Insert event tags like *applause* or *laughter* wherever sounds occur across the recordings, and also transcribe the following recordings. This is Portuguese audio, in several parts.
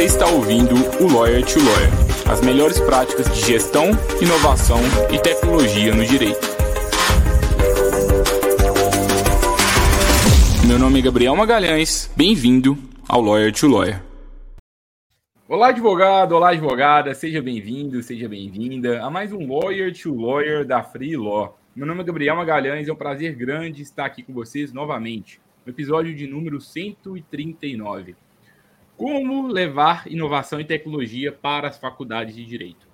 Você está ouvindo o Lawyer to Lawyer, as melhores práticas de gestão, inovação e tecnologia no direito. Meu nome é Gabriel Magalhães, bem-vindo ao Lawyer to Lawyer. Olá, advogado, olá, advogada, seja bem-vindo, seja bem-vinda a mais um Lawyer to Lawyer da Free Law. Meu nome é Gabriel Magalhães, é um prazer grande estar aqui com vocês novamente, no episódio de número 139. Como levar inovação e tecnologia para as faculdades de Direito?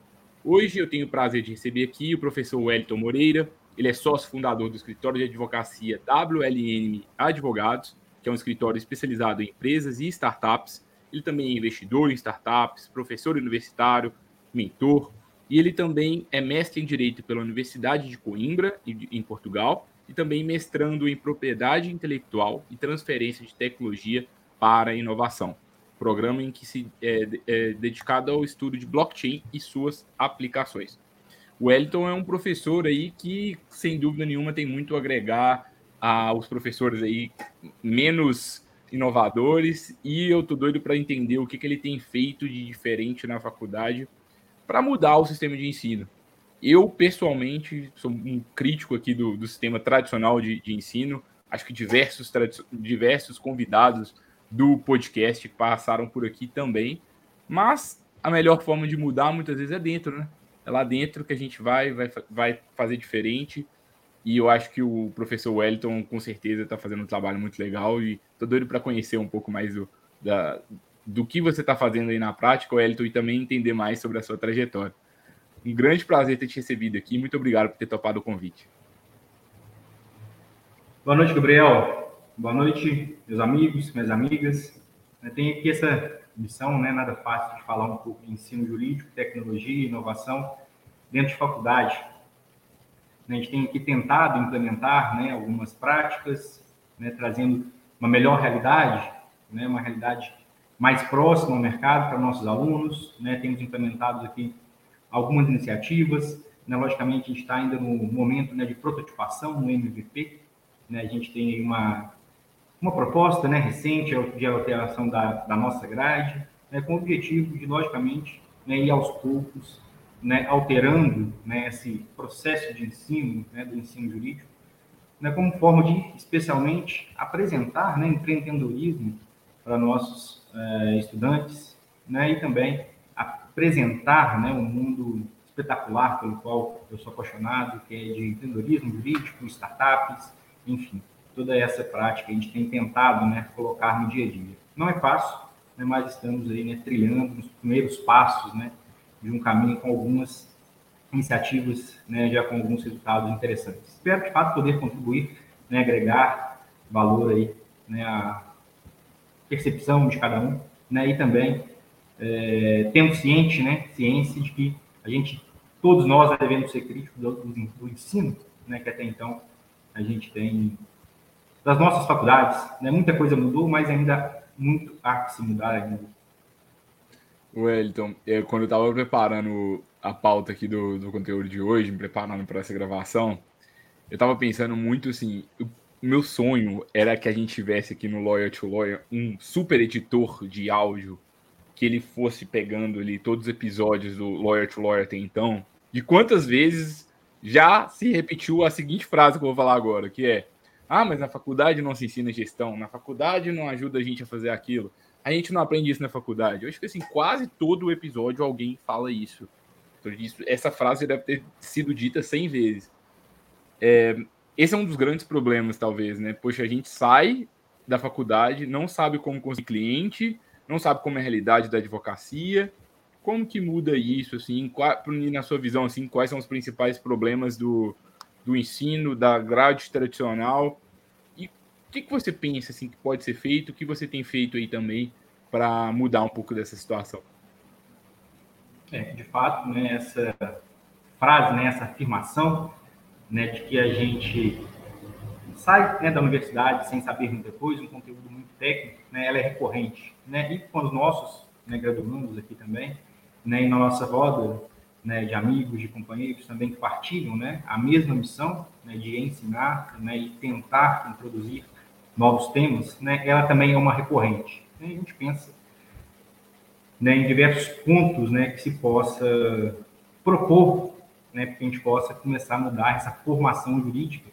Hoje eu tenho o prazer de receber aqui o professor Wellington Moreira, ele é sócio fundador do escritório de advocacia WLN Advogados, que é um escritório especializado em empresas e startups. Ele também é investidor em startups, professor universitário, mentor, e ele também é mestre em Direito pela Universidade de Coimbra, em Portugal, e também mestrando em Propriedade Intelectual e Transferência de Tecnologia para a Inovação programa em que se é, é dedicado ao estudo de blockchain e suas aplicações. O Wellington é um professor aí que, sem dúvida nenhuma, tem muito a agregar aos professores aí menos inovadores e eu tô doido para entender o que, que ele tem feito de diferente na faculdade para mudar o sistema de ensino. Eu, pessoalmente, sou um crítico aqui do, do sistema tradicional de, de ensino. Acho que diversos, diversos convidados do podcast passaram por aqui também. Mas a melhor forma de mudar muitas vezes é dentro, né? É lá dentro que a gente vai, vai, vai fazer diferente. E eu acho que o professor Wellington, com certeza, está fazendo um trabalho muito legal. E tô doido para conhecer um pouco mais do, da, do que você está fazendo aí na prática, Wellington, e também entender mais sobre a sua trajetória. Um grande prazer ter te recebido aqui. Muito obrigado por ter topado o convite. Boa noite, Gabriel. Boa noite, meus amigos, minhas amigas. Eu tenho aqui essa missão, né, nada fácil de falar um pouco de ensino jurídico, tecnologia inovação dentro de faculdade. A gente tem aqui tentado implementar né, algumas práticas, né, trazendo uma melhor realidade, né, uma realidade mais próxima ao mercado para nossos alunos. Né, temos implementado aqui algumas iniciativas. Né, logicamente, a gente está ainda no momento né, de prototipação, no MVP. Né, a gente tem uma uma proposta né, recente de alteração da, da nossa grade, né, com o objetivo de, logicamente, né, ir aos poucos né, alterando né, esse processo de ensino, né, do ensino jurídico, né, como forma de, especialmente, apresentar né, empreendedorismo para nossos eh, estudantes né, e também apresentar né, um mundo espetacular pelo qual eu sou apaixonado, que é de empreendedorismo jurídico, startups, enfim toda essa prática a gente tem tentado né, colocar no dia a dia. Não é fácil, né, mas estamos aí né, trilhando os primeiros passos né, de um caminho com algumas iniciativas, né, já com alguns resultados interessantes. Espero, de fato, poder contribuir, né, agregar valor aí, né, à percepção de cada um, né, e também é, tendo ciente, né, ciência de que a gente, todos nós devemos ser críticos do, do, do ensino, né, que até então a gente tem das nossas faculdades. Né? Muita coisa mudou, mas ainda muito há que se mudar ainda. Wellington, é, quando eu estava preparando a pauta aqui do, do conteúdo de hoje, me preparando para essa gravação, eu estava pensando muito assim, o meu sonho era que a gente tivesse aqui no Lawyer to Lawyer um super editor de áudio que ele fosse pegando ali todos os episódios do Lawyer to Lawyer até então, de quantas vezes já se repetiu a seguinte frase que eu vou falar agora, que é ah, mas na faculdade não se ensina gestão, na faculdade não ajuda a gente a fazer aquilo. A gente não aprende isso na faculdade. Eu acho que assim, quase todo episódio alguém fala isso. Então, isso essa frase deve ter sido dita 100 vezes. É, esse é um dos grandes problemas, talvez, né? Poxa, a gente sai da faculdade, não sabe como conseguir cliente, não sabe como é a realidade da advocacia. Como que muda isso, assim, qual, na sua visão, assim, quais são os principais problemas do, do ensino, da grade tradicional. E o que, que você pensa assim, que pode ser feito? O que você tem feito aí também para mudar um pouco dessa situação? É, de fato, né, essa frase, né, essa afirmação né, de que a gente sai né, da universidade sem saber muita coisa, um conteúdo muito técnico, né, ela é recorrente. Né? E com os nossos né, graduandos aqui também, né, e na nossa roda né, de amigos, de companheiros também que partilham né, a mesma missão né, de ensinar né, e tentar introduzir novos temas, né, ela também é uma recorrente. E a gente pensa né, em diversos pontos né, que se possa propor, né, que a gente possa começar a mudar essa formação jurídica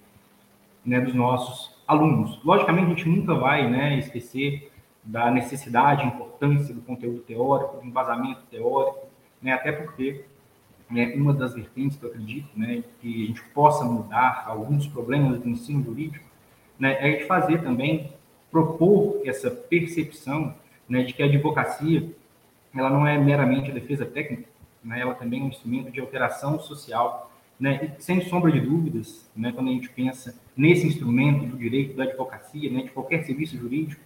né, dos nossos alunos. Logicamente, a gente nunca vai né, esquecer da necessidade, importância do conteúdo teórico, do embasamento teórico, né, até porque né, uma das vertentes que eu acredito né, que a gente possa mudar alguns problemas do ensino jurídico né, é de fazer também, propor essa percepção né, de que a advocacia ela não é meramente a defesa técnica, né, ela também é um instrumento de alteração social. Né, e, sem sombra de dúvidas, né, quando a gente pensa nesse instrumento do direito da advocacia, né, de qualquer serviço jurídico,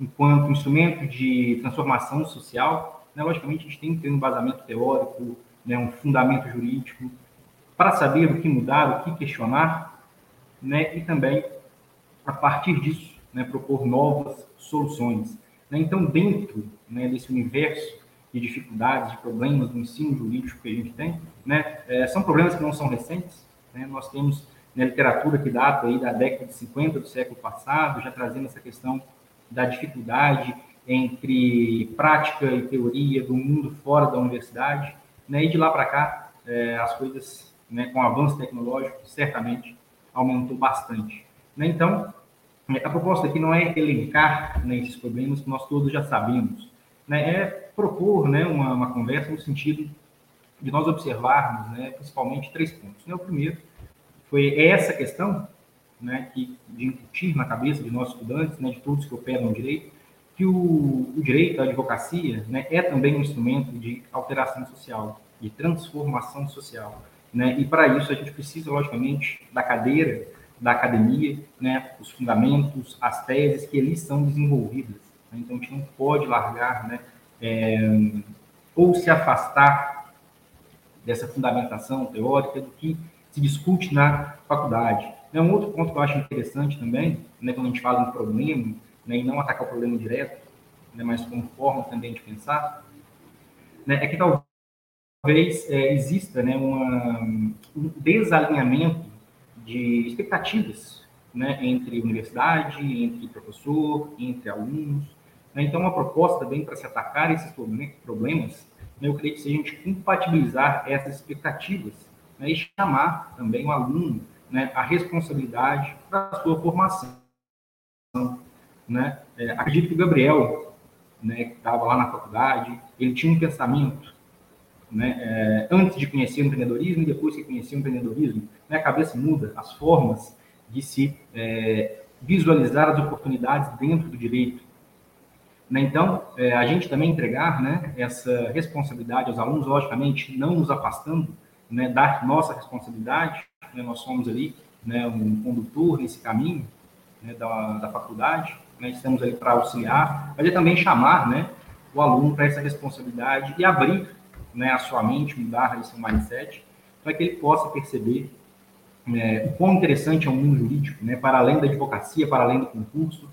enquanto instrumento de transformação social, né, logicamente a gente tem que ter um embasamento teórico, né, um fundamento jurídico, para saber o que mudar, o que questionar, né, e também, a partir disso, né, propor novas soluções. Né? Então, dentro né, desse universo de dificuldades, de problemas do ensino jurídico que a gente tem, né, é, são problemas que não são recentes. Nós temos na literatura que data aí da década de 50 do século passado, já trazendo essa questão da dificuldade entre prática e teoria do mundo fora da universidade, né? E de lá para cá, é, as coisas, né, com o avanço tecnológico, certamente aumentou bastante. Né? Então, a proposta aqui não é elencar né, esses problemas que nós todos já sabemos, né? é propor né, uma, uma conversa no sentido de nós observarmos, né, principalmente, três pontos. Né? O primeiro foi essa questão né, que, de incutir na cabeça de nossos estudantes, né, de todos que operam direito, que o, o direito, a advocacia, né, é também um instrumento de alteração social, de transformação social. Né? E para isso a gente precisa, logicamente, da cadeira da academia, né, os fundamentos, as teses que ali são desenvolvidas. Né? Então, a gente não pode largar né, é, ou se afastar dessa fundamentação teórica do que se discute na faculdade. É um outro ponto que eu acho interessante também, né, quando a gente fala em problema, né, e não atacar o problema direto, né, mas como forma também de pensar, né, é que talvez é, exista né, uma, um desalinhamento de expectativas né, entre universidade, entre professor, entre alunos. Né? Então, uma proposta também para se atacar esses problemas, né, eu creio que se a gente compatibilizar essas expectativas né, e chamar também o aluno né, a responsabilidade para a sua formação. Né? É, acredito que o Gabriel, né, que estava lá na faculdade, ele tinha um pensamento né, é, antes de conhecer o empreendedorismo e depois que conhecer o empreendedorismo, né, a cabeça muda, as formas de se é, visualizar as oportunidades dentro do direito. Né, então, é, a gente também entregar né, essa responsabilidade aos alunos, logicamente, não nos afastando né, da nossa responsabilidade, né, nós somos ali né, um condutor nesse caminho né, da, da faculdade, né, estamos ali para auxiliar, mas é também chamar né, o aluno para essa responsabilidade e abrir né, a sua mente, mudar esse mindset, para que ele possa perceber é, o quão interessante é o mundo jurídico, né, para além da advocacia, para além do concurso,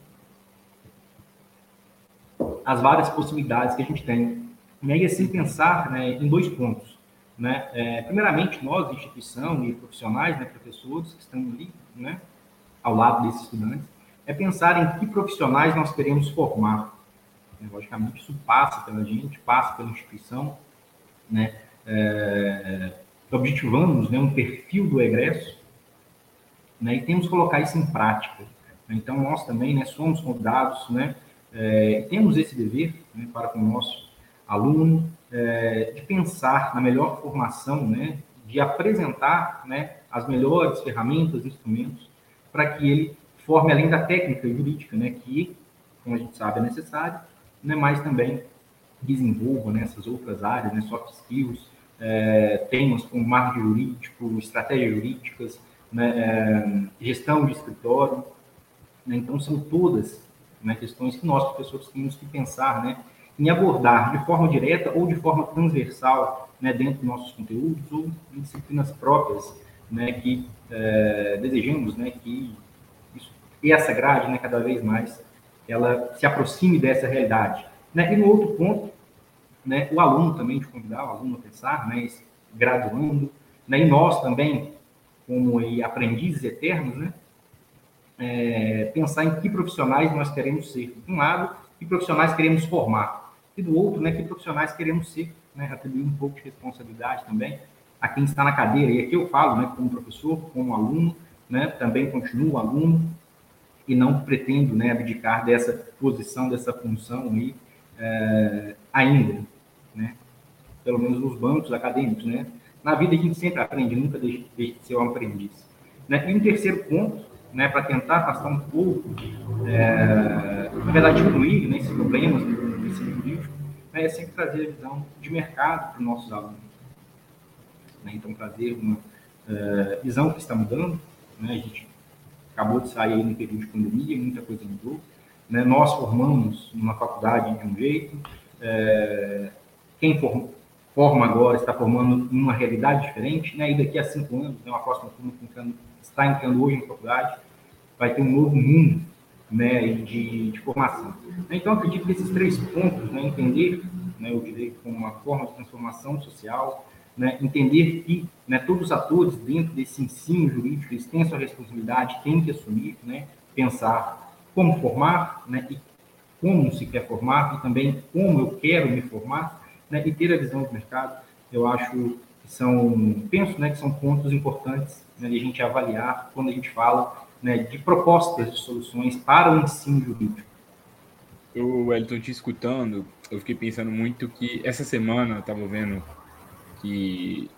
as várias possibilidades que a gente tem. E aí, assim, pensar né, em dois pontos. Né? É, primeiramente, nós, instituição e profissionais, né, professores que estão ali, né, ao lado desses estudantes, é pensar em que profissionais nós queremos formar. Logicamente, isso passa pela gente, passa pela instituição, né, é, objetivamos né, um perfil do egresso né, e temos que colocar isso em prática. Então, nós também né, somos convidados, né, é, temos esse dever né, para com o nosso aluno é, de pensar na melhor formação, né, de apresentar né, as melhores ferramentas, instrumentos, para que ele forme além da técnica jurídica, né, que, como a gente sabe, é necessário, né, mas também desenvolva né, outras áreas, né, soft skills, é, temas como marketing jurídico, estratégias jurídicas, né, é, gestão de escritório. Né, então, são todas né, questões que nós, professores, temos que pensar né, em abordar de forma direta ou de forma transversal né, dentro dos nossos conteúdos ou em disciplinas próprias né, que é, desejamos né, que isso, essa grade, né, cada vez mais, ela se aproxime dessa realidade. Né? E no outro ponto, né, o aluno também, de convidar o aluno a pensar, né, graduando, né, e nós também, como aprendizes eternos, né, é, pensar em que profissionais nós queremos ser. De um lado, que profissionais queremos formar. e do outro, né, que profissionais queremos ser, né, atribuir um pouco de responsabilidade também a quem está na cadeira. E aqui eu falo, né, como professor, como aluno, né, também continuo aluno e não pretendo, né, abdicar dessa posição, dessa função aí é, ainda, né, pelo menos nos bancos acadêmicos, né. Na vida a gente sempre aprende, nunca deixa, de ser um aprendiz. Né? E um terceiro ponto, né, para tentar afastar um pouco, é, na verdade, diminuir né, esses problemas do ensino jurídico, né, é sempre trazer a visão de mercado para os nossos alunos. Né? Então, trazer uma uh, visão que está mudando. Né? A gente acabou de sair no período de pandemia, muita coisa mudou. Né? Nós formamos numa faculdade de um jeito, é, quem for, forma agora está formando numa realidade diferente, né? e daqui a cinco anos, né, uma próxima turma entrando, está entrando hoje na faculdade, vai ter um novo mundo né, de, de formação. Então, acredito que esses três pontos, né, entender né, o direito como uma forma de transformação social, né, entender que né, todos os atores dentro desse ensino jurídico eles têm sua responsabilidade, têm que assumir, né, pensar como formar né, e como se quer formar e também como eu quero me formar né, e ter a visão do mercado, eu acho que são, penso né, que são pontos importantes né, de a gente avaliar quando a gente fala né, de propostas de soluções para o ensino jurídico. Eu, Wellington, te escutando, eu fiquei pensando muito que essa semana eu estava vendo que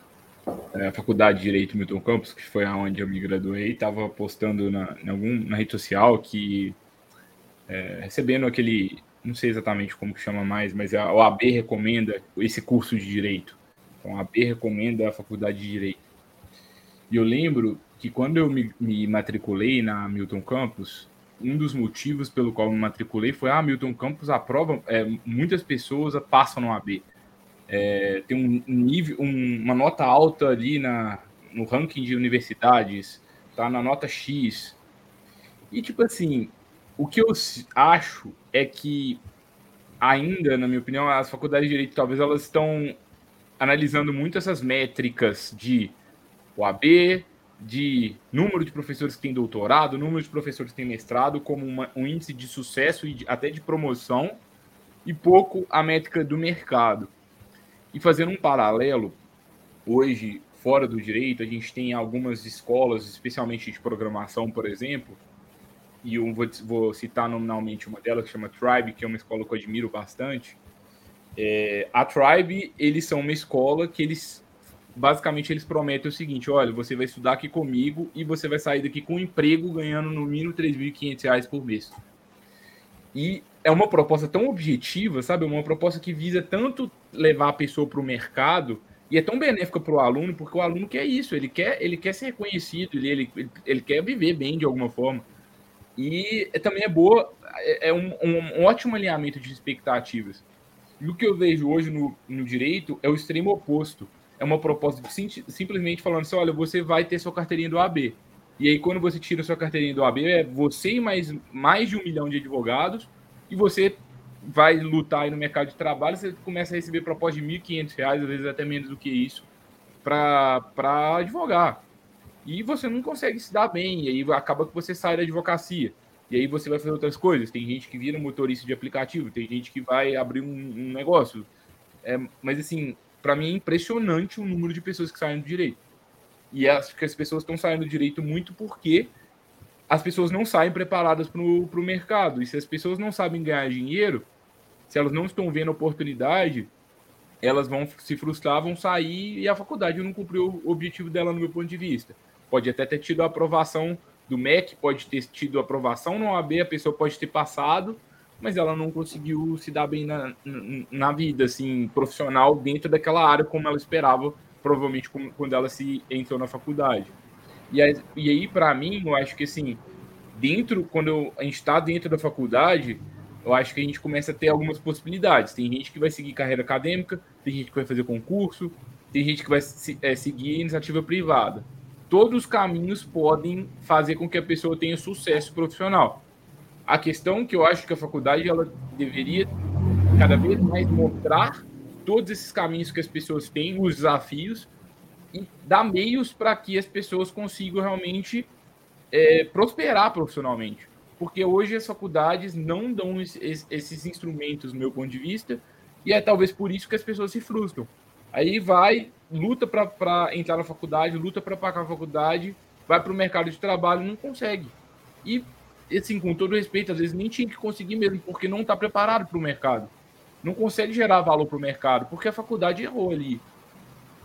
é, a Faculdade de Direito Milton Campos, que foi aonde eu me graduei, estava postando na, algum, na rede social que é, recebendo aquele, não sei exatamente como que chama mais, mas a OAB recomenda esse curso de Direito. Então, a AB recomenda a Faculdade de Direito. E eu lembro que quando eu me, me matriculei na Milton Campos, um dos motivos pelo qual me matriculei foi: ah, Milton Campos aprova, é, muitas pessoas passam no AB é, tem um nível, um, uma nota alta ali na, no ranking de universidades, tá na nota X. E tipo assim, o que eu acho é que ainda, na minha opinião, as faculdades de direito talvez elas estão analisando muito essas métricas de OAB, de número de professores que têm doutorado, número de professores que têm mestrado, como uma, um índice de sucesso e de, até de promoção, e pouco a métrica do mercado. E fazendo um paralelo, hoje, fora do direito, a gente tem algumas escolas, especialmente de programação, por exemplo, e eu vou, vou citar nominalmente uma delas, que chama Tribe, que é uma escola que eu admiro bastante. É, a Tribe, eles são uma escola que eles, basicamente, eles prometem o seguinte, olha, você vai estudar aqui comigo e você vai sair daqui com um emprego ganhando no mínimo R$ 3.500 por mês. E é uma proposta tão objetiva, sabe? Uma proposta que visa tanto levar a pessoa para o mercado e é tão benéfica para o aluno, porque o aluno quer isso, ele quer, ele quer ser reconhecido, ele, ele, ele quer viver bem de alguma forma. E é, também é boa, é, é um, um, um, ótimo alinhamento de expectativas. E o que eu vejo hoje no, no direito é o extremo oposto. É uma proposta sim, simplesmente falando assim: olha, você vai ter sua carteirinha do AB. E aí, quando você tira sua carteirinha do AB, é você e mais, mais de um milhão de advogados e você vai lutar aí no mercado de trabalho, você começa a receber propostas de R$ 1.500, às vezes até menos do que isso, para advogar. E você não consegue se dar bem, e aí acaba que você sai da advocacia. E aí você vai fazer outras coisas. Tem gente que vira motorista de aplicativo, tem gente que vai abrir um, um negócio. É, mas assim, para mim é impressionante o número de pessoas que saem do direito. E acho que as pessoas estão saindo do direito muito porque as pessoas não saem preparadas para o mercado. E se as pessoas não sabem ganhar dinheiro, se elas não estão vendo oportunidade, elas vão se frustrar, vão sair e a faculdade não cumpriu o objetivo dela, no meu ponto de vista. Pode até ter tido a aprovação do MEC, pode ter tido aprovação no OAB, a pessoa pode ter passado, mas ela não conseguiu se dar bem na, na vida, assim, profissional, dentro daquela área como ela esperava, provavelmente quando ela se entrou na faculdade. E aí, aí para mim, eu acho que assim, dentro, quando eu, a gente está dentro da faculdade, eu acho que a gente começa a ter algumas possibilidades. Tem gente que vai seguir carreira acadêmica, tem gente que vai fazer concurso, tem gente que vai é, seguir iniciativa privada. Todos os caminhos podem fazer com que a pessoa tenha sucesso profissional. A questão que eu acho que a faculdade ela deveria cada vez mais mostrar todos esses caminhos que as pessoas têm, os desafios, e dar meios para que as pessoas consigam realmente é, prosperar profissionalmente. Porque hoje as faculdades não dão esses, esses instrumentos, do meu ponto de vista, E é talvez por isso que as pessoas se frustram. Aí vai, luta para entrar na faculdade, luta para pagar a faculdade, vai para o mercado de trabalho não consegue. E, assim, com todo respeito, às vezes nem tinha que conseguir mesmo, porque não está preparado para o mercado. Não consegue gerar valor para o mercado, porque a faculdade errou ali.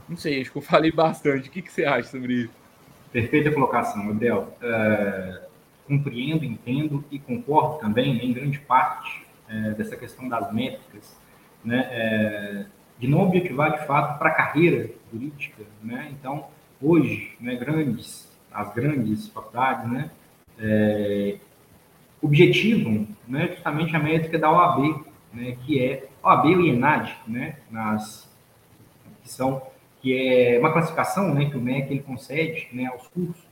Não sei, acho que eu falei bastante. O que, que você acha sobre isso? Perfeita colocação, Abel. É, compreendo, entendo e concordo também em grande parte é, dessa questão das métricas, né, é, de não objetivar de fato para a carreira jurídica. Né? Então, hoje, né, grandes, as grandes faculdades né, objetivam né, justamente a métrica da OAB, né, que é OAB e ENAD, né, nas, que são que é uma classificação né, que o MEC ele concede né, aos cursos,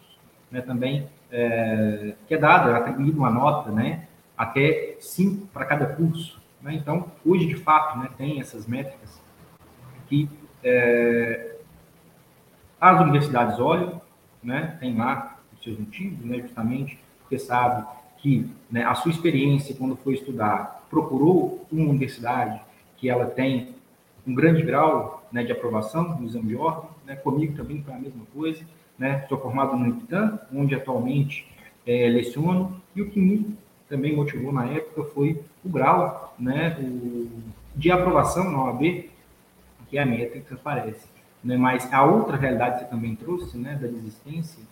né, também, é, que é dada, atribuída uma nota, né, até cinco para cada curso. Né? Então, hoje, de fato, né, tem essas métricas que é, as universidades olham, né, tem lá os seus motivos, né, justamente porque sabe que né, a sua experiência quando foi estudar procurou uma universidade que ela tem um grande grau né, de aprovação no exame de ordem, né, comigo também foi a mesma coisa, né, sou formado no IPTAN, onde atualmente é, leciono, e o que me também motivou na época foi o grau né, o, de aprovação na OAB, que é a métrica que. Né, mas a outra realidade que você também trouxe, né, da desistência,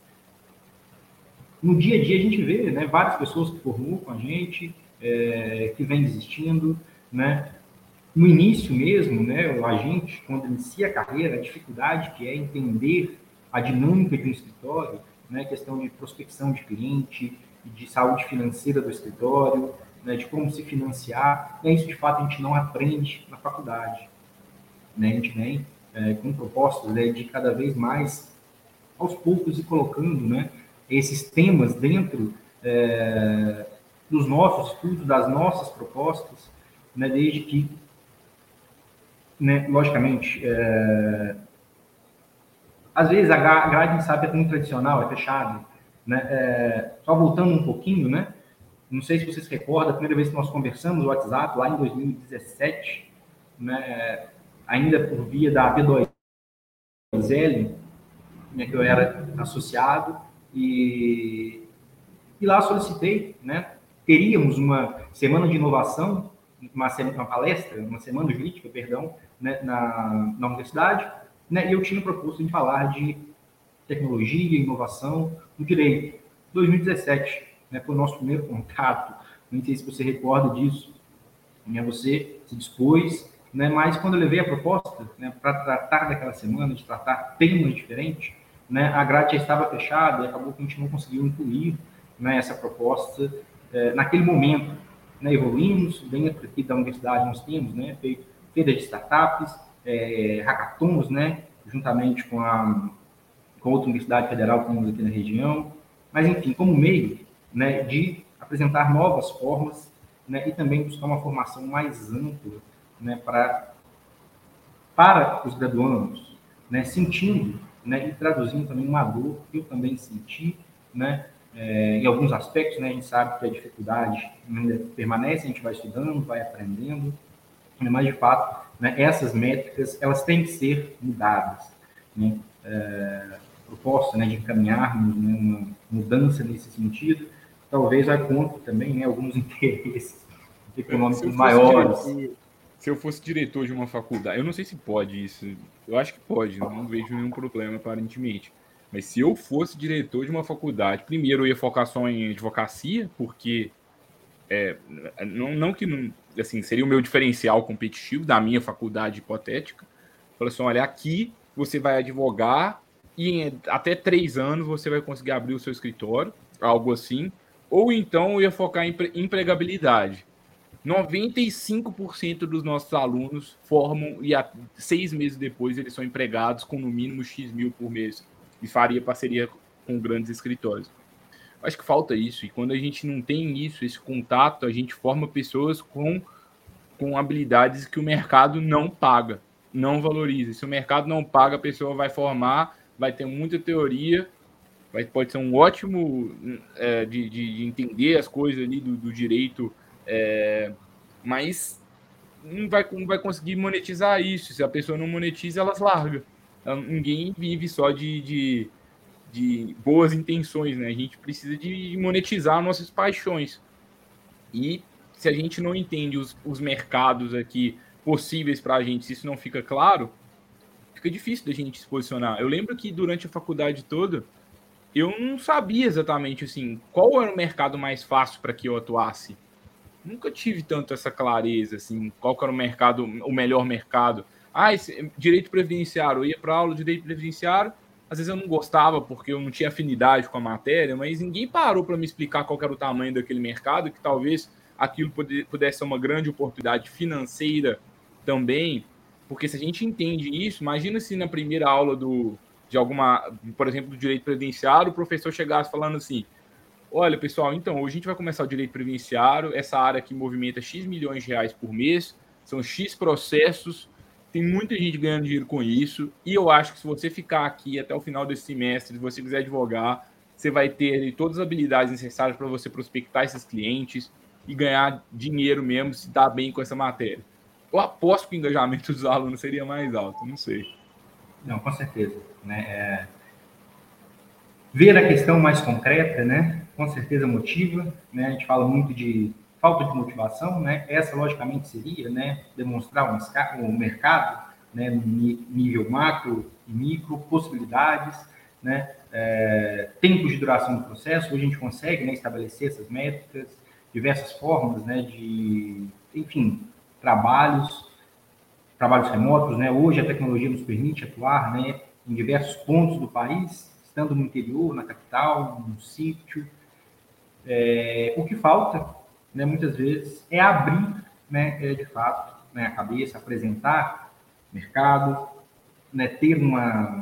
no dia a dia a gente vê né, várias pessoas que formou com a gente, é, que vem desistindo, né, no início mesmo, né, a gente, quando inicia a carreira, a dificuldade que é entender a dinâmica de um escritório, né, questão de prospecção de cliente, de saúde financeira do escritório, né, de como se financiar, né, isso de fato a gente não aprende na faculdade. Né, a gente vem é, com propostas né, de cada vez mais, aos poucos, e colocando né, esses temas dentro é, dos nossos estudos, das nossas propostas, né, desde que né, logicamente, é... às vezes a grade, sabe, é muito tradicional, é fechada. Né? É... Só voltando um pouquinho, né? Não sei se vocês recordam, a primeira vez que nós conversamos no WhatsApp, lá em 2017, né? ainda por via da B2L, né, que eu era associado, e, e lá solicitei, né? Teríamos uma semana de inovação, uma, uma palestra, uma semana jurídica, perdão, né, na, na universidade, né, e eu tinha proposto de falar de tecnologia inovação no direito. 2017 né, foi o nosso primeiro contato, não sei se você recorda disso, né, você se dispôs, né, mas quando eu levei a proposta né, para tratar daquela semana, de tratar temas diferentes, né, a grade já estava fechada e acabou que a gente não conseguiu incluir né, essa proposta eh, naquele momento. Né, evoluímos, dentro aqui da universidade nós temos né, feito feira de startups, é, hackathons, né, juntamente com a com outra universidade federal que temos aqui na região, mas enfim, como meio, né, de apresentar novas formas, né, e também buscar uma formação mais ampla, né, para para os graduandos, né, sentindo, né, e traduzindo também uma dor que eu também senti, né, é, em alguns aspectos, né, a gente sabe que a dificuldade ainda permanece, a gente vai estudando, vai aprendendo, mas de fato, né, essas métricas elas têm que ser mudadas. Né? É, proposta né, de encaminharmos né, uma mudança nesse sentido, talvez vai contra também né, alguns *laughs* interesses econômicos maiores. Diretor, se eu fosse diretor de uma faculdade, eu não sei se pode isso, eu acho que pode, não vejo nenhum problema aparentemente. Mas se eu fosse diretor de uma faculdade, primeiro eu ia focar só em advocacia, porque é, não, não que não, assim, seria o meu diferencial competitivo da minha faculdade hipotética. Falei assim: olha, aqui você vai advogar e em até três anos você vai conseguir abrir o seu escritório, algo assim. Ou então eu ia focar em empregabilidade. 95% dos nossos alunos formam e seis meses depois eles são empregados com no mínimo X mil por mês e faria parceria com grandes escritórios. Acho que falta isso. E quando a gente não tem isso, esse contato, a gente forma pessoas com, com habilidades que o mercado não paga, não valoriza. Se o mercado não paga, a pessoa vai formar, vai ter muita teoria, vai, pode ser um ótimo é, de, de, de, entender as coisas ali do, do direito, é, mas não vai, não vai conseguir monetizar isso. Se a pessoa não monetiza, elas largam. Ninguém vive só de, de, de boas intenções, né? A gente precisa de monetizar nossas paixões. E se a gente não entende os, os mercados aqui possíveis para a gente, se isso não fica claro, fica difícil da gente se posicionar. Eu lembro que durante a faculdade toda, eu não sabia exatamente assim qual era o mercado mais fácil para que eu atuasse. Nunca tive tanto essa clareza assim, qual era o mercado, o melhor mercado. Ah, esse, direito previdenciário, eu ia para aula de direito previdenciário, às vezes eu não gostava porque eu não tinha afinidade com a matéria, mas ninguém parou para me explicar qual era o tamanho daquele mercado, que talvez aquilo pudesse ser uma grande oportunidade financeira também, porque se a gente entende isso, imagina se na primeira aula do, de alguma, por exemplo, do direito previdenciário, o professor chegasse falando assim: olha, pessoal, então hoje a gente vai começar o direito previdenciário, essa área que movimenta X milhões de reais por mês, são X processos, tem muita gente ganhando dinheiro com isso, e eu acho que se você ficar aqui até o final desse semestre, se você quiser advogar, você vai ter todas as habilidades necessárias para você prospectar esses clientes e ganhar dinheiro mesmo, se dar bem com essa matéria. Eu aposto que o engajamento dos alunos seria mais alto, não sei. Não, com certeza. Né? É... Ver a questão mais concreta, né? com certeza motiva. Né? A gente fala muito de falta de motivação, né? essa logicamente seria né? demonstrar um, um mercado né? nível macro e micro, possibilidades, né? É, tempos de duração do processo, hoje a gente consegue né, estabelecer essas métricas, diversas formas né, de, enfim, trabalhos, trabalhos remotos, né? Hoje a tecnologia nos permite atuar, né, em diversos pontos do país, estando no interior, na capital, no sítio. É, o que falta, né, muitas vezes, é abrir, né, é, de fato, né, a cabeça, apresentar mercado, né, ter uma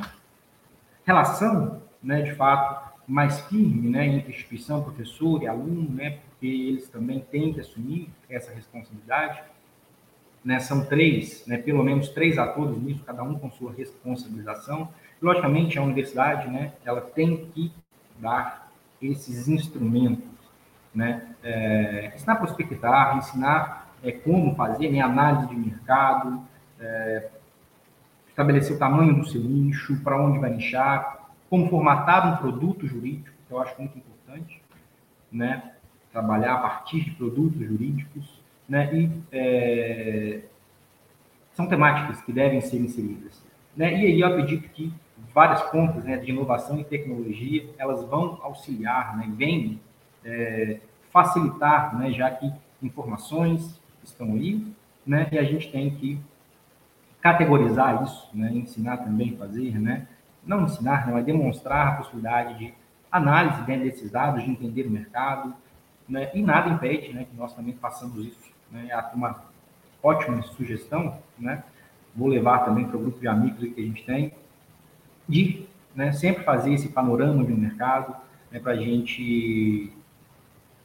relação, né, de fato, mais firme, né, entre instituição, professor e aluno, né, porque eles também têm que assumir essa responsabilidade né, são três, né, pelo menos três atores nisso, cada um com sua responsabilização. Logicamente, a universidade, né, ela tem que dar esses instrumentos, né, é, ensinar prospectar, ensinar é, como fazer né, análise de mercado, é, estabelecer o tamanho do seu nicho, para onde vai nichar, como formatar um produto jurídico, que eu acho muito importante, né, trabalhar a partir de produtos jurídicos, né? E é, são temáticas que devem ser inseridas. Né? E aí eu acredito que várias pontas né, de inovação e tecnologia elas vão auxiliar, né, vêm é, facilitar, né, já que informações estão aí, né, e a gente tem que categorizar isso, né, ensinar também a fazer, né, não ensinar, né, mas demonstrar a possibilidade de análise né, desses dados, de entender o mercado, né, e nada impede né, que nós também façamos isso né, é uma ótima sugestão, né? Vou levar também para o grupo de amigos que a gente tem, de né, sempre fazer esse panorama de um mercado, né, para a gente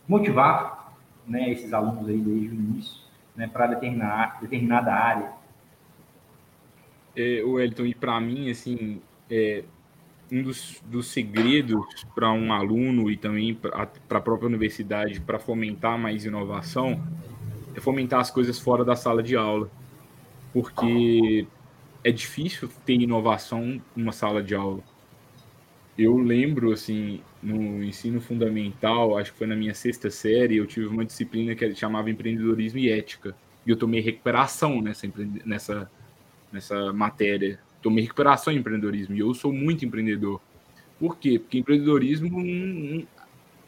motivar né, esses alunos aí desde o início, né, para determinar, determinada área. É, o Elton, e para mim, assim, é, um dos, dos segredos para um aluno e também para a própria universidade para fomentar mais inovação é fomentar as coisas fora da sala de aula. Porque é difícil ter inovação numa sala de aula. Eu lembro, assim, no ensino fundamental, acho que foi na minha sexta série, eu tive uma disciplina que chamava empreendedorismo e ética. E eu tomei recuperação nessa, nessa, nessa matéria. Tomei recuperação em empreendedorismo. E eu sou muito empreendedor. Por quê? Porque empreendedorismo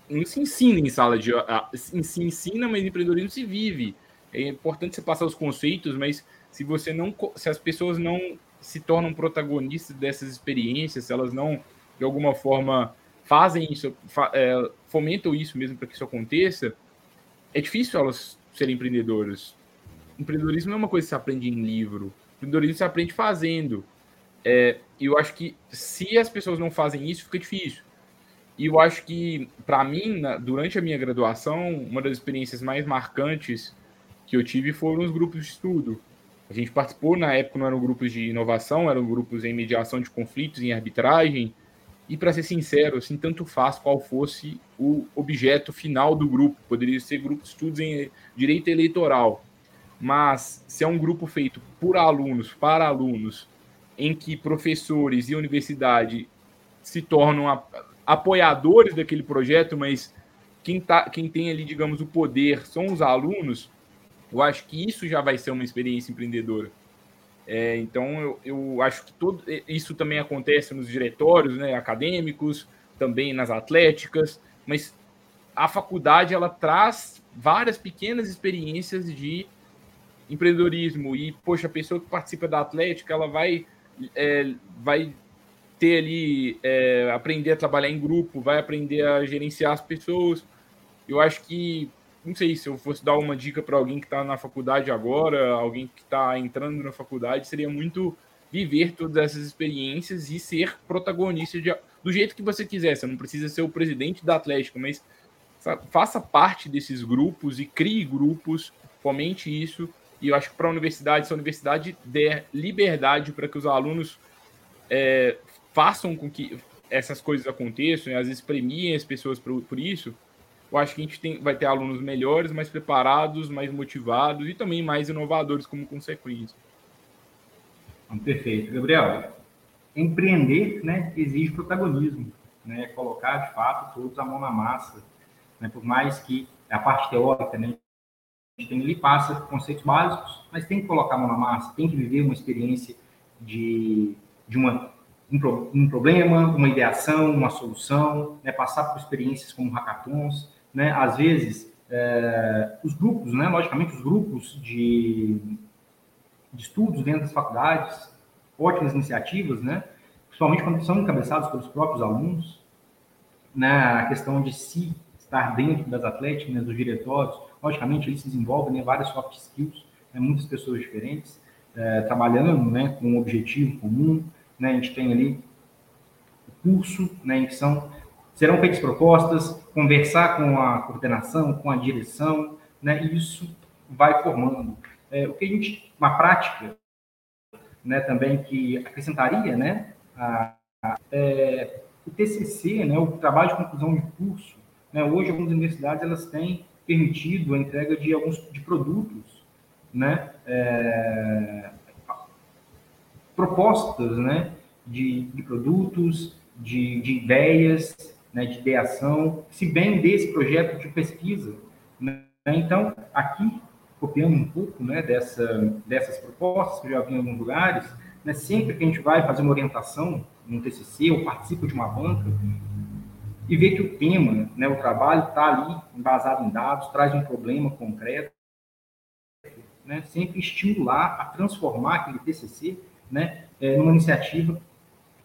não se ensina em sala de aula, se ensina, mas empreendedorismo se vive. É importante você passar os conceitos, mas se você não, se as pessoas não se tornam protagonistas dessas experiências, se elas não de alguma forma fazem isso, é, fomentam isso mesmo para que isso aconteça, é difícil elas serem empreendedoras. Empreendedorismo não é uma coisa que se aprende em livro. Empreendedorismo se aprende fazendo. É, e eu acho que se as pessoas não fazem isso, fica difícil. E eu acho que, para mim, na, durante a minha graduação, uma das experiências mais marcantes que eu tive foram os grupos de estudo. A gente participou, na época não eram grupos de inovação, eram grupos em mediação de conflitos, em arbitragem. E, para ser sincero, assim, tanto faz qual fosse o objeto final do grupo. Poderia ser grupo de estudos em direito eleitoral. mas se é um grupo feito por alunos, para alunos, em que professores e universidade se tornam apoiadores daquele projeto, mas quem, tá, quem tem ali, digamos, o poder são os alunos, eu acho que isso já vai ser uma experiência empreendedora. É, então, eu, eu acho que tudo isso também acontece nos diretórios né, acadêmicos, também nas atléticas, mas a faculdade ela traz várias pequenas experiências de empreendedorismo e poxa a pessoa que participa da atlética ela vai é, vai ter ali é, aprender a trabalhar em grupo vai aprender a gerenciar as pessoas. Eu acho que não sei se eu fosse dar uma dica para alguém que está na faculdade agora alguém que está entrando na faculdade seria muito viver todas essas experiências e ser protagonista de, do jeito que você quiser você não precisa ser o presidente da Atlética mas faça parte desses grupos e crie grupos, fomente isso. E eu acho que para a universidade, se a universidade der liberdade para que os alunos é, façam com que essas coisas aconteçam, às vezes premiem as pessoas por, por isso, eu acho que a gente tem, vai ter alunos melhores, mais preparados, mais motivados e também mais inovadores como consequência. Perfeito. Gabriel, empreender né, exige protagonismo, né, colocar de fato todos a mão na massa né? por mais que a parte teórica, né, a gente tem, ele passa conceitos básicos, mas tem que colocar a mão na massa, tem que viver uma experiência de, de uma, um, um problema, uma ideação, uma solução, né, passar por experiências como hackathons, né, às vezes é, os grupos, né, logicamente os grupos de, de estudos dentro das faculdades, ótimas iniciativas, né, principalmente quando são encabeçados pelos próprios alunos, né, a questão de se estar dentro das atléticas, né, dos diretórios. Logicamente, eles se desenvolvem né, várias soft skills, né, muitas pessoas diferentes, é, trabalhando né, com um objetivo comum. Né, a gente tem ali o curso, né, em que são, serão feitas propostas, conversar com a coordenação, com a direção, né, e isso vai formando. É, o que a gente, uma prática, né, também que acrescentaria, né, a, a, é, o TCC, né, o trabalho de conclusão de curso, né? Hoje, algumas universidades elas têm permitido a entrega de alguns de produtos, né? É, propostas, né? De, de produtos, de, de ideias, né? de ideação, se bem desse projeto de pesquisa. Né? Então, aqui, copiando um pouco né, dessa, dessas propostas que eu já vi em alguns lugares, né, sempre que a gente vai fazer uma orientação no TCC ou participa de uma banca, e ver que o tema, né, o trabalho está ali embasado em dados, traz um problema concreto, né, sempre estimular a transformar aquele TCC né, é, numa iniciativa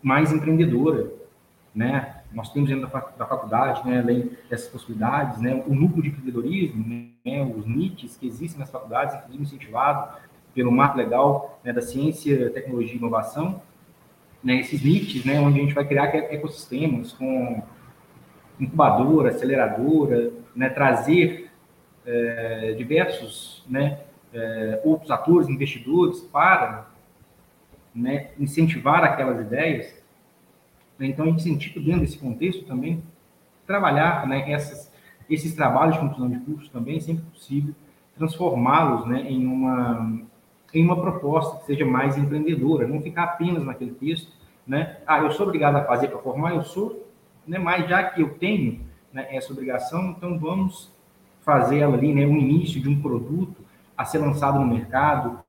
mais empreendedora. Né? Nós temos dentro da faculdade, né, além dessas possibilidades, né, o núcleo de empreendedorismo, né, os NITs que existem nas faculdades, inclusive incentivado pelo marco legal né, da ciência, tecnologia e inovação, né, esses NITs, né, onde a gente vai criar ecossistemas com incubadora, aceleradora, né, trazer é, diversos né, é, outros atores, investidores para né, incentivar aquelas ideias. Então, a gente incentiva dentro desse contexto também trabalhar né, essas, esses trabalhos de conclusão de curso também, sempre possível, transformá-los né, em, uma, em uma proposta que seja mais empreendedora, não ficar apenas naquele texto, né? Ah, eu sou obrigado a fazer para formar, eu sou, né? mas já que eu tenho né, essa obrigação, então vamos fazer ela ali, né, um início de um produto a ser lançado no mercado,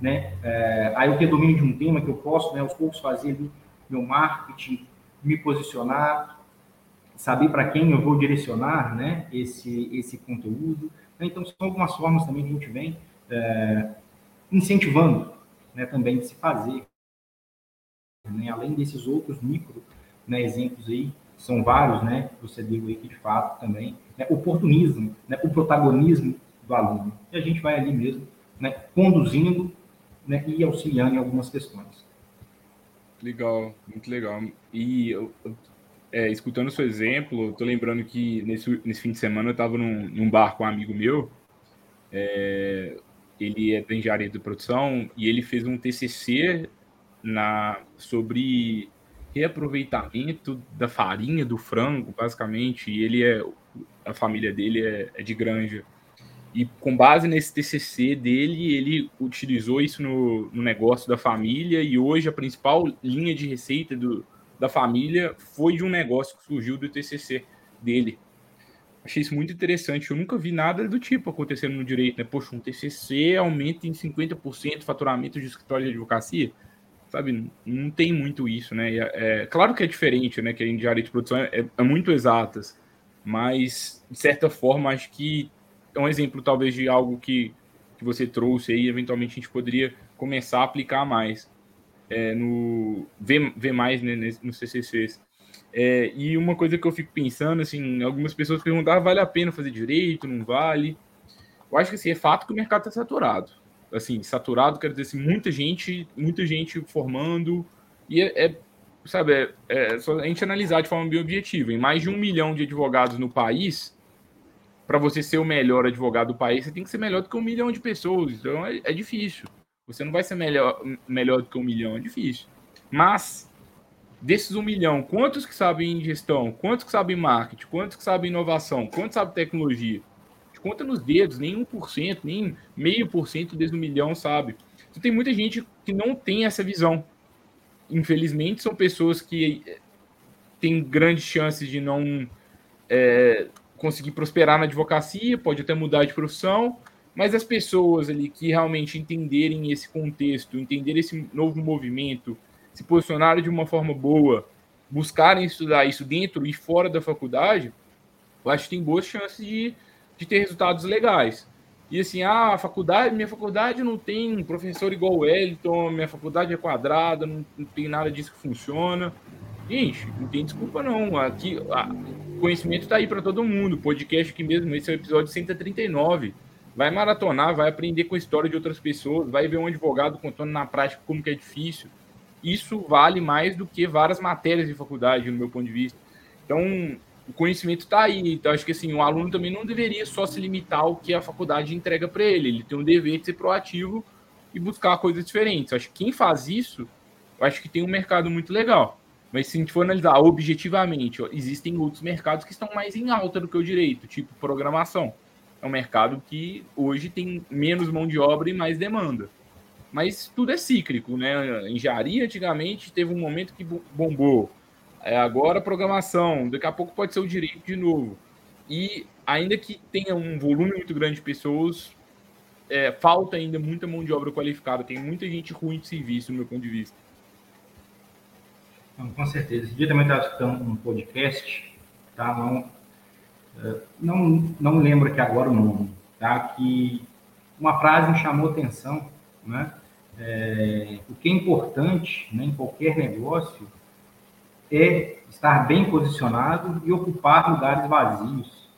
né, é, aí eu tenho domínio de um tema que eu posso, né, aos poucos fazer ali meu marketing, me posicionar, saber para quem eu vou direcionar, né, esse, esse conteúdo. Então, são algumas formas também que a gente vem é, incentivando, né, também de se fazer, né, além desses outros micro né, exemplos aí são vários, né? Você viu aí que de fato também, né, oportunismo, né, o protagonismo do aluno. E a gente vai ali mesmo, né, conduzindo, né, e auxiliando em algumas questões. Legal, muito legal. E é, escutando o seu exemplo, tô lembrando que nesse, nesse fim de semana eu estava num, num, bar com um amigo meu. É, ele é da engenharia de produção e ele fez um TCC na sobre reaproveitamento da farinha do frango, basicamente. E ele é a família dele é, é de granja. E com base nesse TCC dele, ele utilizou isso no, no negócio da família e hoje a principal linha de receita do, da família foi de um negócio que surgiu do TCC dele. Achei isso muito interessante. Eu nunca vi nada do tipo acontecendo no direito, né? Poxa, um TCC aumenta em 50% o faturamento de escritório de advocacia. Sabe, não tem muito isso, né? É, é, claro que é diferente, né? Que a engenharia de produção é, é muito exatas, mas de certa forma acho que é um exemplo talvez de algo que, que você trouxe aí, eventualmente a gente poderia começar a aplicar mais, é, no ver, ver mais né, nos CCCs. É, e uma coisa que eu fico pensando, assim, algumas pessoas perguntam, ah, vale a pena fazer direito, não vale? Eu acho que assim, é fato que o mercado está saturado. Assim, saturado quer dizer assim, muita gente, muita gente formando, e é, é sabe, é, é, só a gente analisar de forma bem objetiva. Em mais de um milhão de advogados no país, para você ser o melhor advogado do país, você tem que ser melhor do que um milhão de pessoas. Então é, é difícil. Você não vai ser melhor, melhor do que um milhão, é difícil. Mas desses um milhão, quantos que sabem gestão? Quantos que sabem marketing? Quantos que sabem inovação? Quantos sabem tecnologia? Conta nos dedos, nem 1%, nem meio por cento desse um milhão sabe. Então, tem muita gente que não tem essa visão. Infelizmente, são pessoas que eh, têm grandes chances de não é, conseguir prosperar na advocacia, pode até mudar de profissão, mas as pessoas ali que realmente entenderem esse contexto, entenderem esse novo movimento, se posicionarem de uma forma boa, buscarem estudar isso dentro e fora da faculdade, eu acho que tem boas chances de, de ter resultados legais. E assim, ah, a faculdade, minha faculdade não tem professor igual o Wellington, minha faculdade é quadrada, não, não tem nada disso que funciona. Gente, não tem desculpa não. Aqui, o conhecimento está aí para todo mundo. Podcast aqui mesmo, esse é o episódio 139. Vai maratonar, vai aprender com a história de outras pessoas, vai ver um advogado contando na prática como que é difícil. Isso vale mais do que várias matérias de faculdade, no meu ponto de vista. Então, o conhecimento está aí. Então, acho que assim, o aluno também não deveria só se limitar ao que a faculdade entrega para ele. Ele tem um dever de ser proativo e buscar coisas diferentes. Acho que quem faz isso, acho que tem um mercado muito legal. Mas se a gente for analisar objetivamente, ó, existem outros mercados que estão mais em alta do que o direito, tipo programação. É um mercado que hoje tem menos mão de obra e mais demanda. Mas tudo é cíclico, né? Engenharia antigamente teve um momento que bombou. É, agora programação, daqui a pouco pode ser o direito de novo. E ainda que tenha um volume muito grande de pessoas, é, falta ainda muita mão de obra qualificada. Tem muita gente ruim de serviço, no meu ponto de vista. Com certeza. Esse dia também estava escutando um podcast, tá? Não, é, não, não lembro aqui agora o nome, tá? Que uma frase me chamou atenção, né? É, o que é importante né, em qualquer negócio é estar bem posicionado e ocupar lugares vazios.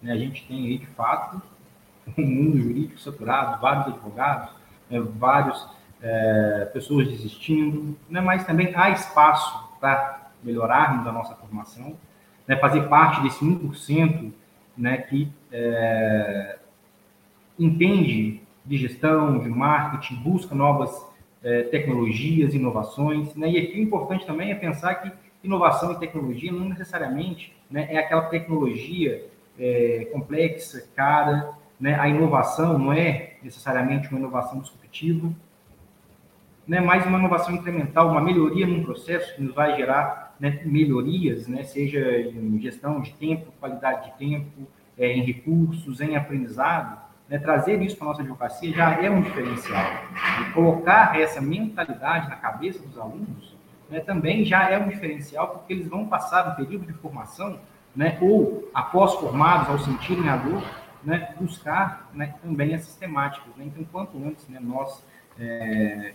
Né? A gente tem aí, de fato, *laughs* um mundo jurídico saturado, vários advogados, né, vários é, pessoas desistindo, né, mas também há espaço para melhorarmos a nossa formação, né, fazer parte desse 1% né, que é, entende de gestão, de marketing, busca novas é, tecnologias, inovações. Né, e aqui o importante também é pensar que inovação e tecnologia não necessariamente né, é aquela tecnologia é, complexa, cara. Né, a inovação não é necessariamente uma inovação disruptiva, né, mais uma inovação incremental, uma melhoria num processo que nos vai gerar né, melhorias, né, seja em gestão de tempo, qualidade de tempo, é, em recursos, em aprendizado, né, trazer isso para a nossa advocacia já é um diferencial. E colocar essa mentalidade na cabeça dos alunos né, também já é um diferencial, porque eles vão passar um período de formação, né, ou após formados, ao sentirem a dor, né, buscar né, também essas temáticas. Né? Então, quanto antes nós é,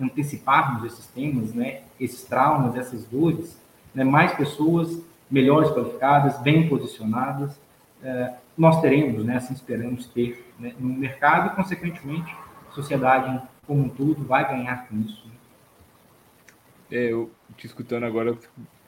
anteciparmos esses temas, né, esses traumas, essas dores, né, mais pessoas melhores qualificadas, bem posicionadas, é, nós teremos, né, assim esperamos ter né, no mercado e, consequentemente, a sociedade como um todo vai ganhar com isso. Né? É, eu te escutando agora,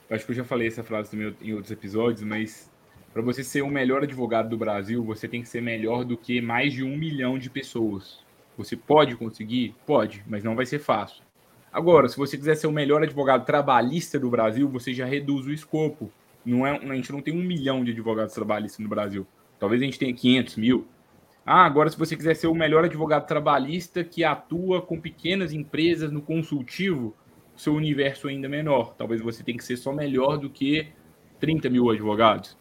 acho que eu já falei essa frase também em outros episódios, mas para você ser o melhor advogado do Brasil, você tem que ser melhor do que mais de um milhão de pessoas. Você pode conseguir? Pode, mas não vai ser fácil. Agora, se você quiser ser o melhor advogado trabalhista do Brasil, você já reduz o escopo. Não é, a gente não tem um milhão de advogados trabalhistas no Brasil. Talvez a gente tenha 500 mil. Ah, agora se você quiser ser o melhor advogado trabalhista que atua com pequenas empresas no consultivo, seu universo ainda é menor. Talvez você tenha que ser só melhor do que 30 mil advogados.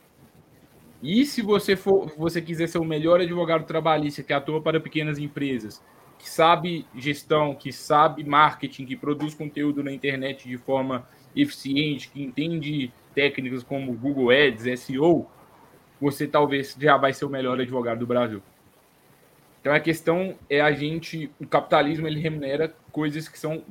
E se você for, você quiser ser o melhor advogado trabalhista que atua para pequenas empresas, que sabe gestão, que sabe marketing, que produz conteúdo na internet de forma eficiente, que entende técnicas como Google Ads, SEO, você talvez já vai ser o melhor advogado do Brasil. Então a questão é a gente, o capitalismo ele remunera coisas que são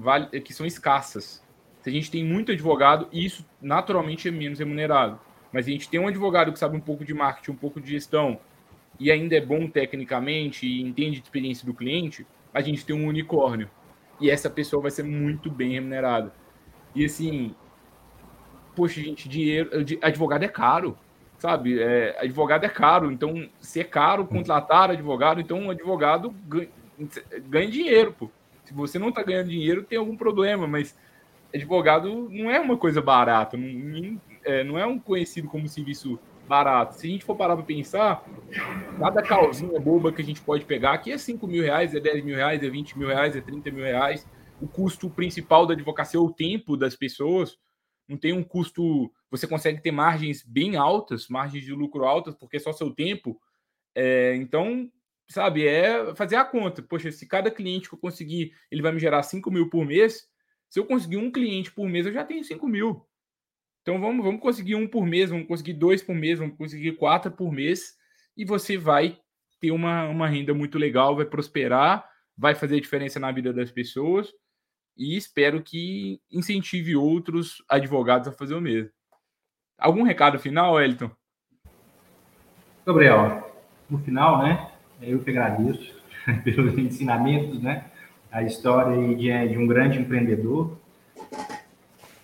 que são escassas. Se a gente tem muito advogado, isso naturalmente é menos remunerado. Mas a gente tem um advogado que sabe um pouco de marketing, um pouco de gestão e ainda é bom tecnicamente e entende de experiência do cliente, a gente tem um unicórnio. E essa pessoa vai ser muito bem remunerada. E assim, poxa, gente, dinheiro, advogado é caro sabe? É, advogado é caro, então se é caro contratar advogado, então um advogado ganha, ganha dinheiro, pô. Se você não está ganhando dinheiro, tem algum problema, mas advogado não é uma coisa barata, não, é, não é um conhecido como serviço barato. Se a gente for parar para pensar, cada causinha boba que a gente pode pegar aqui é 5 mil reais, é 10 mil reais, é 20 mil reais, é 30 mil reais. O custo principal da advocacia é o tempo das pessoas não tem um custo. Você consegue ter margens bem altas, margens de lucro altas, porque é só seu tempo. É, então, sabe, é fazer a conta. Poxa, se cada cliente que eu conseguir, ele vai me gerar 5 mil por mês. Se eu conseguir um cliente por mês, eu já tenho 5 mil. Então vamos, vamos conseguir um por mês, vamos conseguir dois por mês, vamos conseguir quatro por mês, e você vai ter uma, uma renda muito legal, vai prosperar, vai fazer diferença na vida das pessoas e espero que incentive outros advogados a fazer o mesmo. Algum recado final, Elton? Gabriel, no final, né, eu que agradeço *laughs* pelos ensinamentos, né, a história de, de um grande empreendedor,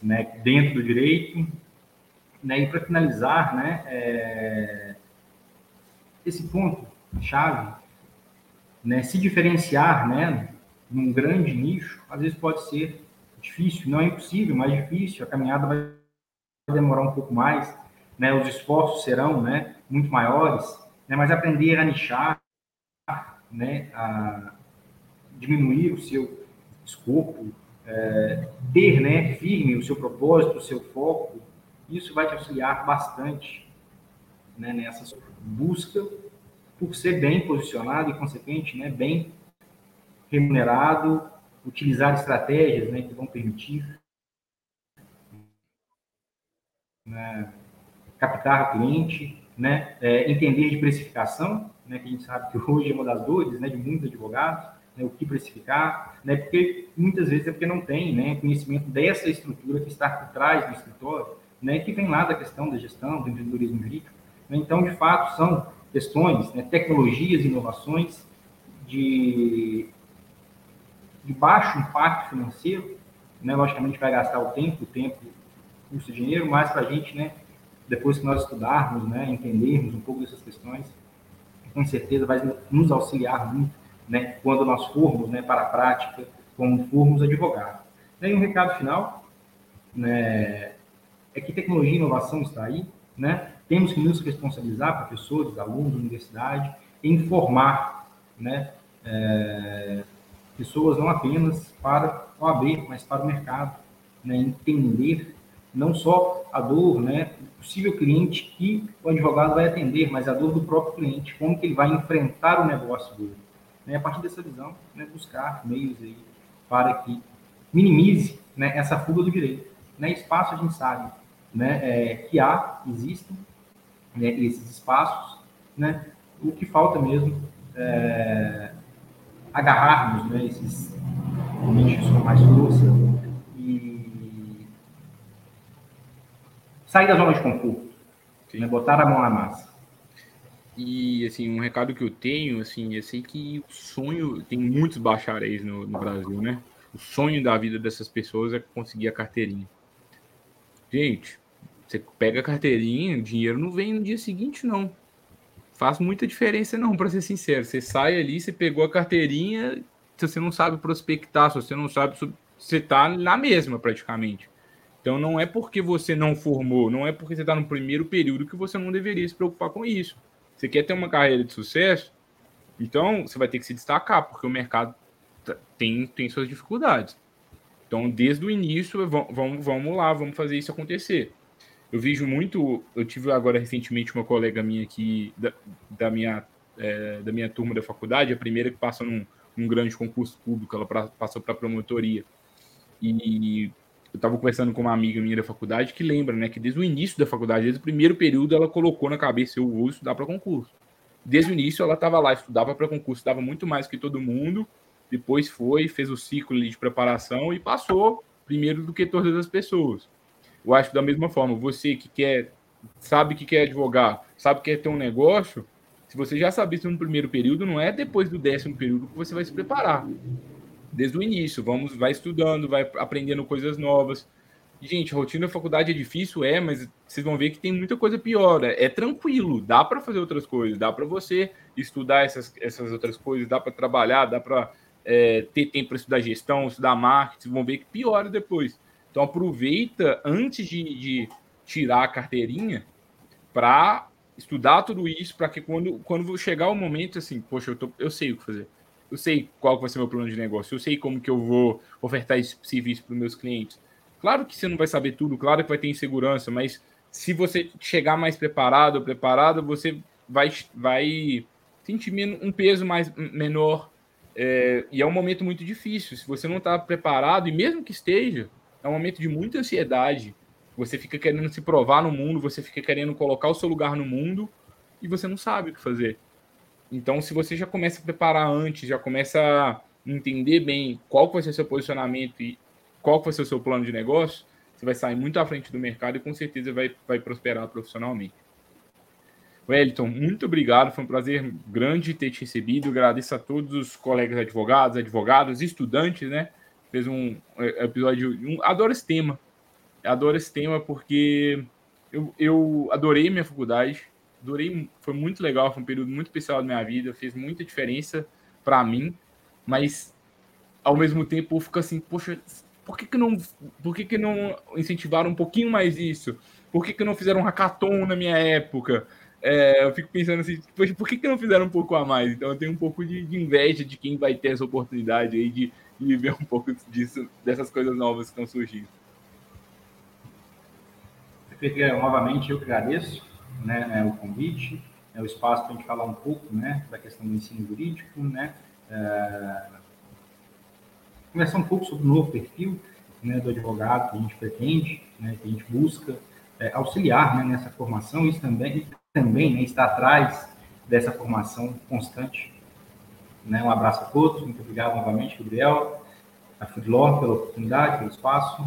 né, dentro do direito, né, e para finalizar, né, é, esse ponto chave, né, se diferenciar, né, num grande nicho, às vezes pode ser difícil, não é impossível, mas difícil, a caminhada vai demorar um pouco mais, né? Os esforços serão, né, muito maiores, né? Mas aprender a nichar, né, a diminuir o seu escopo, é, ter, né, firme o seu propósito, o seu foco, isso vai te auxiliar bastante, né, nessa busca por ser bem posicionado e consequente, né, bem remunerado, utilizar estratégias né, que vão permitir né, captar o cliente, né, é, entender de precificação, né, que a gente sabe que hoje é uma das dores né, de muitos advogados, né, o que precificar, né, porque muitas vezes é porque não tem né, conhecimento dessa estrutura que está por trás do escritório, né, que vem lá da questão da gestão, do empreendedorismo jurídico. Né, então, de fato, são questões, né, tecnologias, inovações de de baixo impacto financeiro, né? logicamente vai gastar o tempo, o tempo custa dinheiro, mas para a gente, né, depois que nós estudarmos, né, entendermos um pouco dessas questões, com certeza vai nos auxiliar muito, né, quando nós formos, né, para a prática, quando formos advogados. E um recado final, né, é que tecnologia e inovação está aí, né, temos que nos responsabilizar, professores, alunos, universidade, informar, né, é, pessoas não apenas para o AB, mas para o mercado, né? entender não só a dor, né, o possível cliente que o advogado vai atender, mas a dor do próprio cliente, como que ele vai enfrentar o negócio dele. Né? A partir dessa visão, né, buscar meios aí para que minimize né, essa fuga do direito. Né? Espaço a gente sabe né, é, que há, existem né, esses espaços, né? o que falta mesmo é, agarrarmos né, esses nichos com mais força e sair da zona de conforto, né, botar a mão na massa. E, assim, um recado que eu tenho, assim, eu sei que o sonho, tem muitos bacharéis no, no Brasil, né? O sonho da vida dessas pessoas é conseguir a carteirinha. Gente, você pega a carteirinha, o dinheiro não vem no dia seguinte, não faz muita diferença, não, para ser sincero. Você sai ali, você pegou a carteirinha, se você não sabe prospectar, se você não sabe, você está na mesma praticamente. Então não é porque você não formou, não é porque você está no primeiro período que você não deveria se preocupar com isso. Você quer ter uma carreira de sucesso? Então, você vai ter que se destacar, porque o mercado tem, tem suas dificuldades. Então, desde o início, vamos, vamos lá, vamos fazer isso acontecer. Eu vejo muito. Eu tive agora recentemente uma colega minha aqui, da, da minha, é, da minha turma da faculdade, a primeira que passa num, num grande concurso público, ela pra, passou para promotoria. E eu estava conversando com uma amiga minha da faculdade que lembra, né, que desde o início da faculdade, desde o primeiro período, ela colocou na cabeça: eu vou estudar para concurso. Desde o início, ela estava lá, estudava para concurso, estudava muito mais que todo mundo. Depois foi, fez o ciclo de preparação e passou primeiro do que todas as pessoas. Eu acho da mesma forma, você que quer, sabe que quer advogar, sabe que quer ter um negócio, se você já sabe isso no primeiro período, não é depois do décimo período que você vai se preparar. Desde o início, vamos, vai estudando, vai aprendendo coisas novas. Gente, rotina da faculdade é difícil, é, mas vocês vão ver que tem muita coisa pior. É, é tranquilo, dá para fazer outras coisas, dá para você estudar essas, essas outras coisas, dá para trabalhar, dá para é, ter tempo para estudar gestão, estudar marketing. Vão ver que piora depois. Então aproveita antes de, de tirar a carteirinha para estudar tudo isso, para que quando, quando chegar o momento assim, poxa, eu, tô, eu sei o que fazer. Eu sei qual vai ser meu plano de negócio, eu sei como que eu vou ofertar esse serviço para os meus clientes. Claro que você não vai saber tudo, claro que vai ter insegurança, mas se você chegar mais preparado ou preparado, você vai, vai sentir um peso mais menor. É, e é um momento muito difícil. Se você não está preparado, e mesmo que esteja, é um momento de muita ansiedade. Você fica querendo se provar no mundo, você fica querendo colocar o seu lugar no mundo e você não sabe o que fazer. Então, se você já começa a preparar antes, já começa a entender bem qual vai ser o seu posicionamento e qual vai ser o seu plano de negócio, você vai sair muito à frente do mercado e com certeza vai, vai prosperar profissionalmente. Wellington, muito obrigado. Foi um prazer grande ter te recebido. Agradeço a todos os colegas advogados, advogados, estudantes, né? fez um é, episódio. Um, adoro esse tema. Adoro esse tema porque eu, eu adorei minha faculdade. Adorei, foi muito legal, foi um período muito especial da minha vida, fez muita diferença para mim, mas ao mesmo tempo eu fico assim, poxa, por que, que não por que, que não incentivaram um pouquinho mais isso? Por que, que não fizeram um hackathon na minha época? É, eu fico pensando assim, poxa, por que, que não fizeram um pouco a mais? Então eu tenho um pouco de, de inveja de quem vai ter essa oportunidade aí de, e ver um pouco disso, dessas coisas novas que estão surgindo. Novamente, eu que agradeço né, né, o convite, é o espaço para a gente falar um pouco né, da questão do ensino jurídico, né, é, conversar um pouco sobre o novo perfil né, do advogado que a gente pretende, né, que a gente busca é, auxiliar né, nessa formação, isso também, também né, está atrás dessa formação constante né? Um abraço a todos, muito obrigado novamente, Gabriel, a Foodlore pela oportunidade, pelo espaço.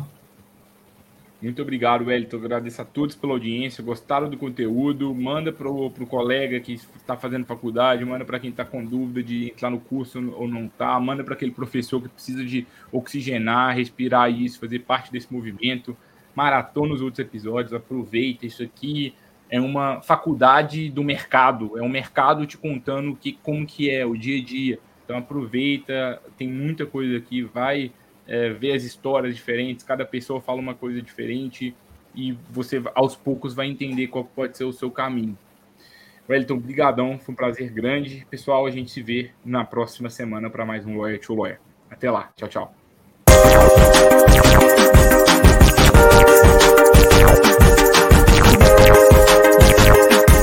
Muito obrigado, Wellington. Agradeço a todos pela audiência. Gostaram do conteúdo? Manda para o colega que está fazendo faculdade, manda para quem está com dúvida de entrar no curso ou não está, manda para aquele professor que precisa de oxigenar, respirar isso, fazer parte desse movimento. Maratona os outros episódios, aproveita isso aqui é uma faculdade do mercado, é um mercado te contando que, como que é o dia a dia. Então aproveita, tem muita coisa aqui, vai é, ver as histórias diferentes, cada pessoa fala uma coisa diferente e você aos poucos vai entender qual pode ser o seu caminho. Wellington, brigadão, foi um prazer grande. Pessoal, a gente se vê na próxima semana para mais um Lawyer to Lawyer. Até lá, tchau, tchau.